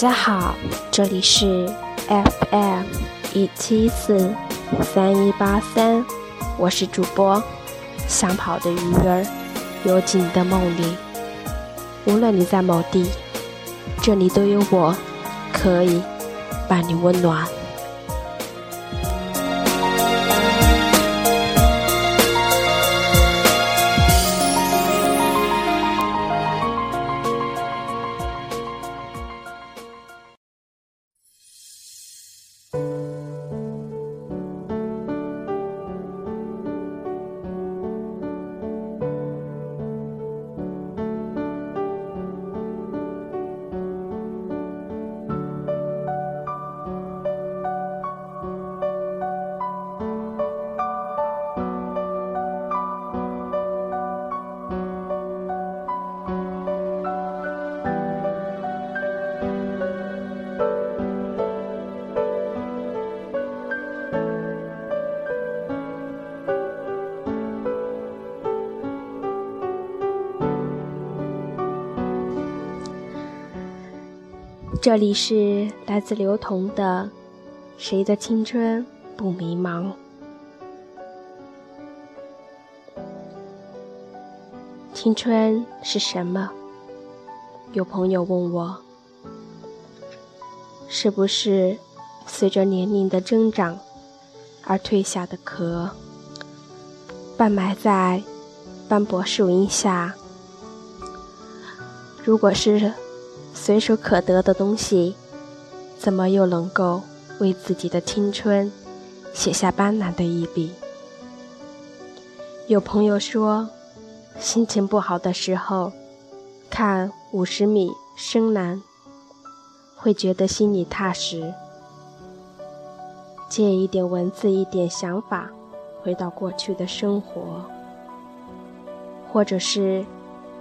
大家好，这里是 FM 一七四三一八三，我是主播想跑的鱼儿，游进你的梦里。无论你在某地，这里都有我，可以伴你温暖。这里是来自刘同的《谁的青春不迷茫》。青春是什么？有朋友问我，是不是随着年龄的增长而褪下的壳，半埋在斑驳树荫下？如果是。随手可得的东西，怎么又能够为自己的青春写下斑斓的一笔？有朋友说，心情不好的时候，看五十米深蓝，会觉得心里踏实。借一点文字，一点想法，回到过去的生活，或者是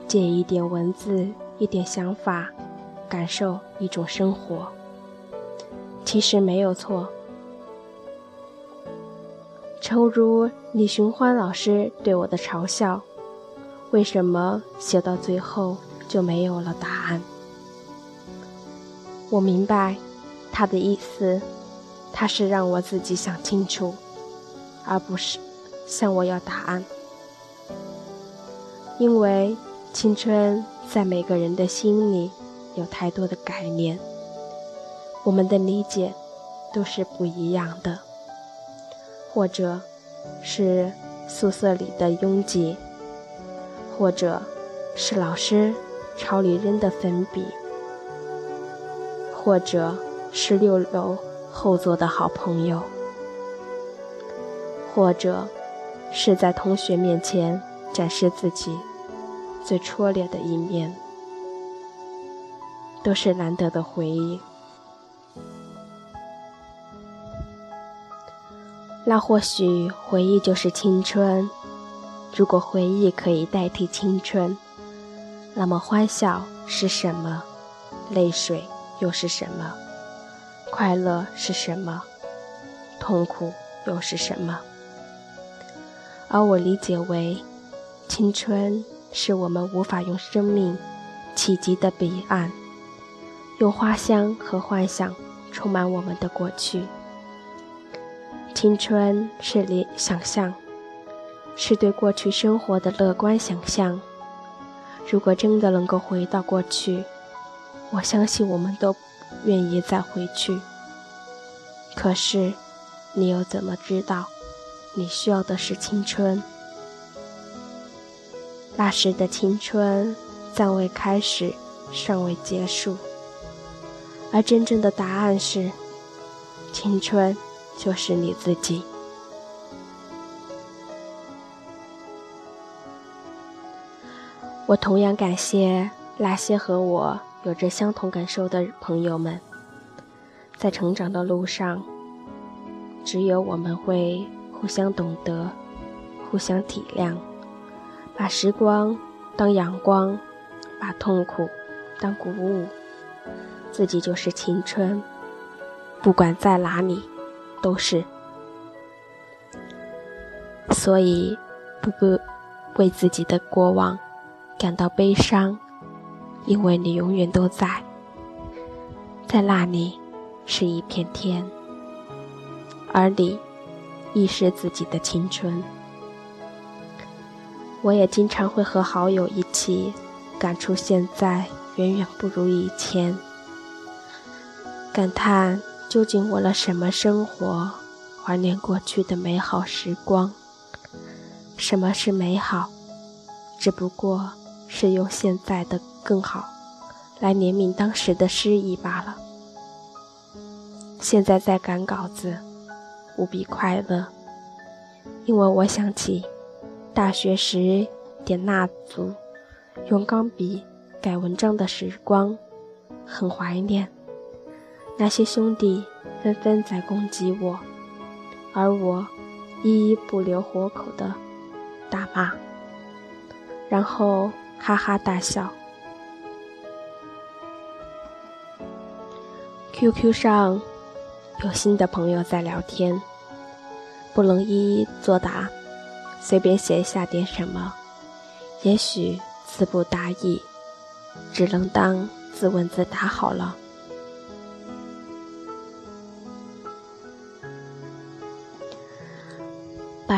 借一点文字，一点想法。感受一种生活，其实没有错。诚如李寻欢老师对我的嘲笑：“为什么写到最后就没有了答案？”我明白他的意思，他是让我自己想清楚，而不是向我要答案。因为青春在每个人的心里。有太多的概念，我们的理解都是不一样的，或者是宿舍里的拥挤，或者是老师朝里扔的粉笔，或者是六楼后座的好朋友，或者是在同学面前展示自己最拙劣的一面。都是难得的回忆。那或许回忆就是青春。如果回忆可以代替青春，那么欢笑是什么？泪水又是什么？快乐是什么？痛苦又是什么？而我理解为，青春是我们无法用生命企及的彼岸。用花香和幻想充满我们的过去。青春是理想象，是对过去生活的乐观想象。如果真的能够回到过去，我相信我们都愿意再回去。可是，你又怎么知道，你需要的是青春？那时的青春暂未开始，尚未结束。而真正的答案是，青春就是你自己。我同样感谢那些和我有着相同感受的朋友们，在成长的路上，只有我们会互相懂得，互相体谅，把时光当阳光，把痛苦当鼓舞。自己就是青春，不管在哪里，都是。所以，不不为自己的过往感到悲伤，因为你永远都在。在那里是一片天，而你亦是自己的青春。我也经常会和好友一起感触现在远远不如以前，感叹究竟为了什么生活，怀念过去的美好时光。什么是美好？只不过是用现在的更好来怜悯当时的失意罢了。现在在赶稿子，无比快乐，因为我想起大学时点蜡烛、用钢笔改文章的时光，很怀念。那些兄弟纷纷在攻击我，而我一一不留活口的。大骂，然后哈哈大笑。QQ 上有新的朋友在聊天，不能一一作答，随便写下点什么，也许词不达意，只能当自问自答好了。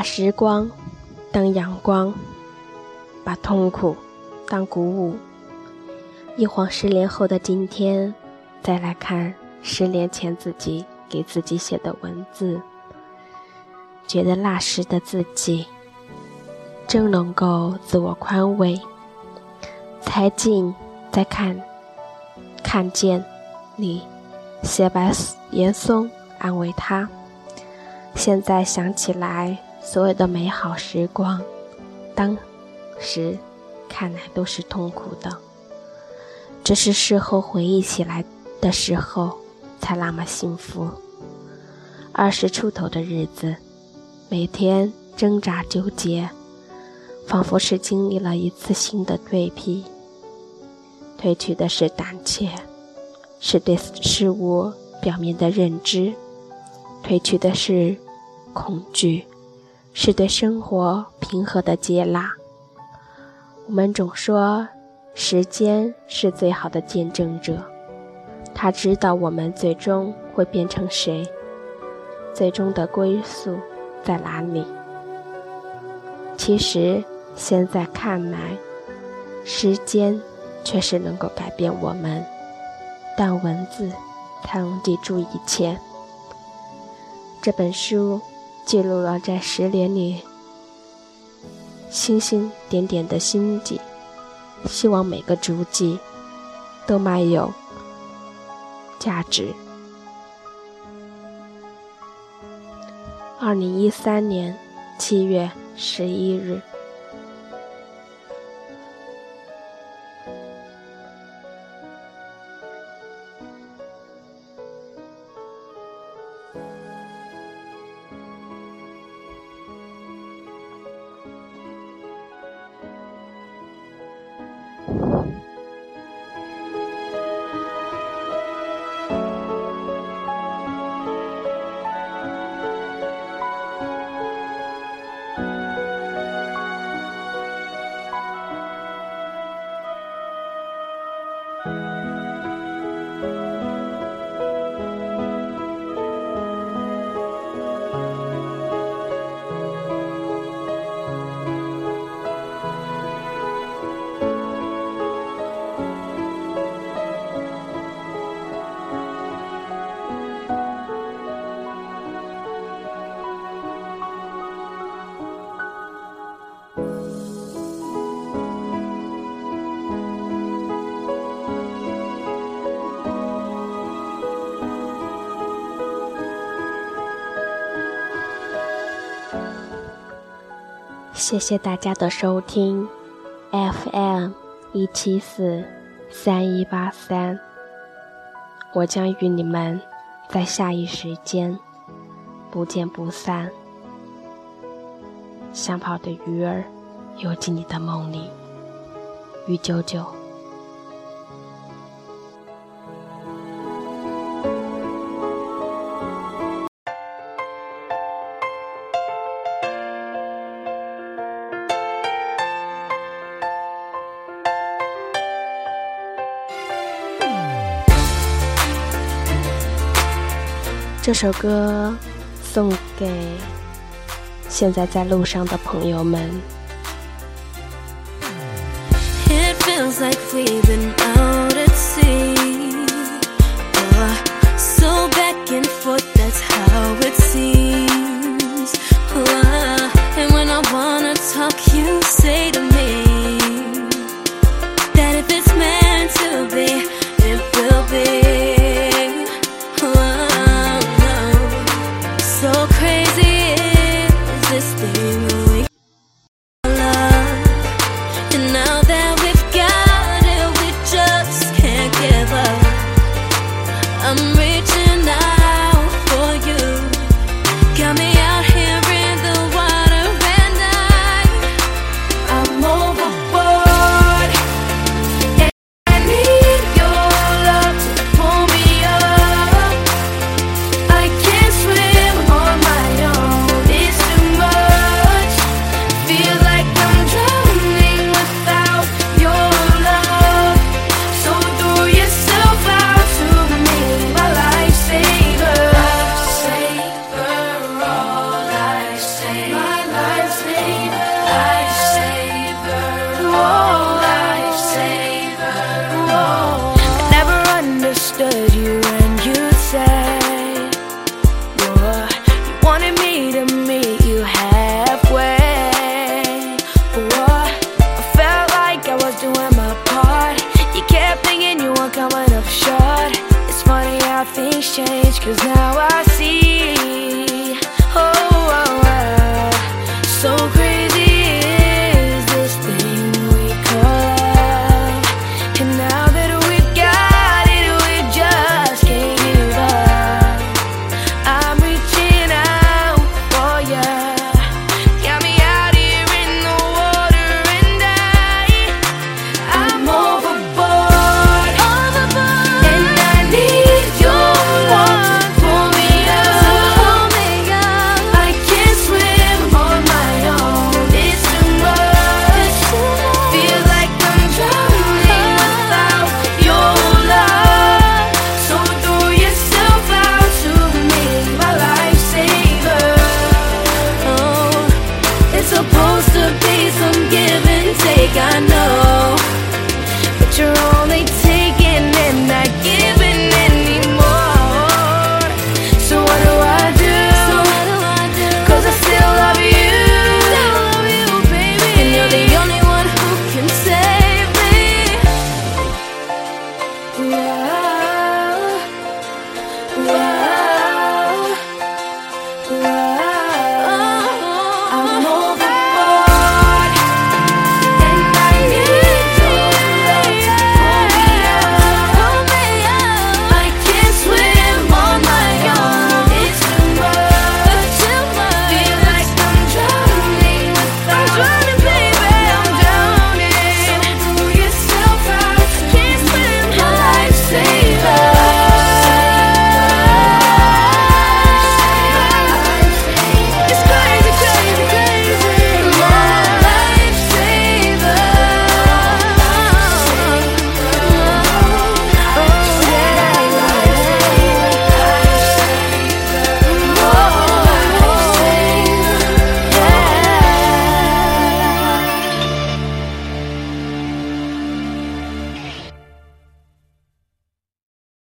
把时光。当阳光，把痛苦当鼓舞。一晃十年后的今天，再来看十年前自己给自己写的文字，觉得那时的自己真能够自我宽慰。才进再看，看见你写白岩松安慰他。现在想起来。所有的美好时光，当时看来都是痛苦的，只是事后回忆起来的时候，才那么幸福。二十出头的日子，每天挣扎纠结，仿佛是经历了一次新的蜕皮。褪去的是胆怯，是对事物表面的认知；褪去的是恐惧。是对生活平和的接纳。我们总说，时间是最好的见证者，他知道我们最终会变成谁，最终的归宿在哪里。其实现在看来，时间确实能够改变我们，但文字才能记住一切。这本书。记录了在十年里星星点点的心迹，希望每个足迹都卖有价值。二零一三年七月十一日。谢谢大家的收听，FM 一七四三一八三，我将与你们在下一时间不见不散。想跑的鱼儿游进你的梦里，鱼九九。这首歌送给现在在路上的朋友们。coming up short It's funny how things change, cause now I see.